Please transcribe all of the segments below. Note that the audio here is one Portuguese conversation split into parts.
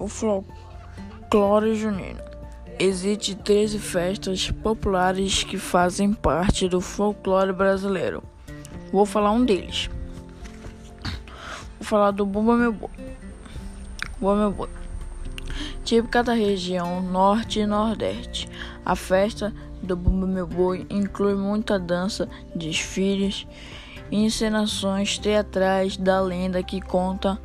O folclore junino. Existem 13 festas populares que fazem parte do folclore brasileiro. Vou falar um deles. Vou falar do Bumba Meu Boi. Bumba Meu Boi. Típica da região norte e nordeste. A festa do Bumba Meu Boi inclui muita dança, desfiles e encenações teatrais da lenda que conta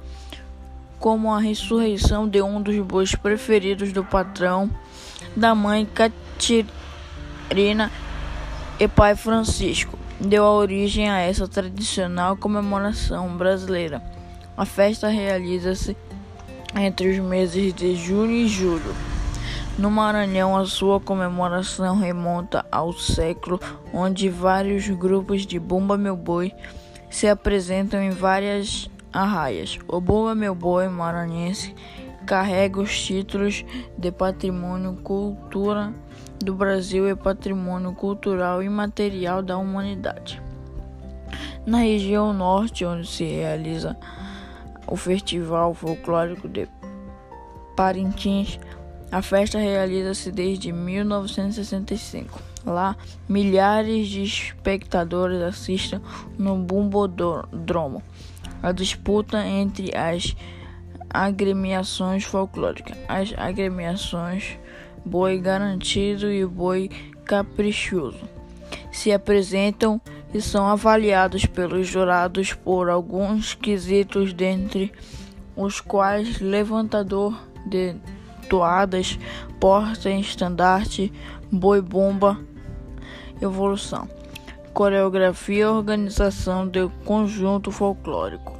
como a ressurreição de um dos bois preferidos do patrão da mãe Catirina e pai Francisco. Deu a origem a essa tradicional comemoração brasileira. A festa realiza-se entre os meses de junho e julho. No Maranhão, a sua comemoração remonta ao século, onde vários grupos de Bumba Meu Boi se apresentam em várias arraias. O Bumba Meu Boi maranhense carrega os títulos de Patrimônio Cultura do Brasil e Patrimônio Cultural e Material da Humanidade. Na região norte, onde se realiza o Festival Folclórico de Parintins, a festa realiza-se desde 1965. Lá, milhares de espectadores assistem no Bumbodromo a disputa entre as agremiações folclóricas. As agremiações Boi Garantido e Boi Caprichoso se apresentam e são avaliados pelos jurados por alguns quesitos, dentre os quais levantador de toadas, porta-estandarte, boi-bomba, evolução, coreografia e organização do conjunto folclórico.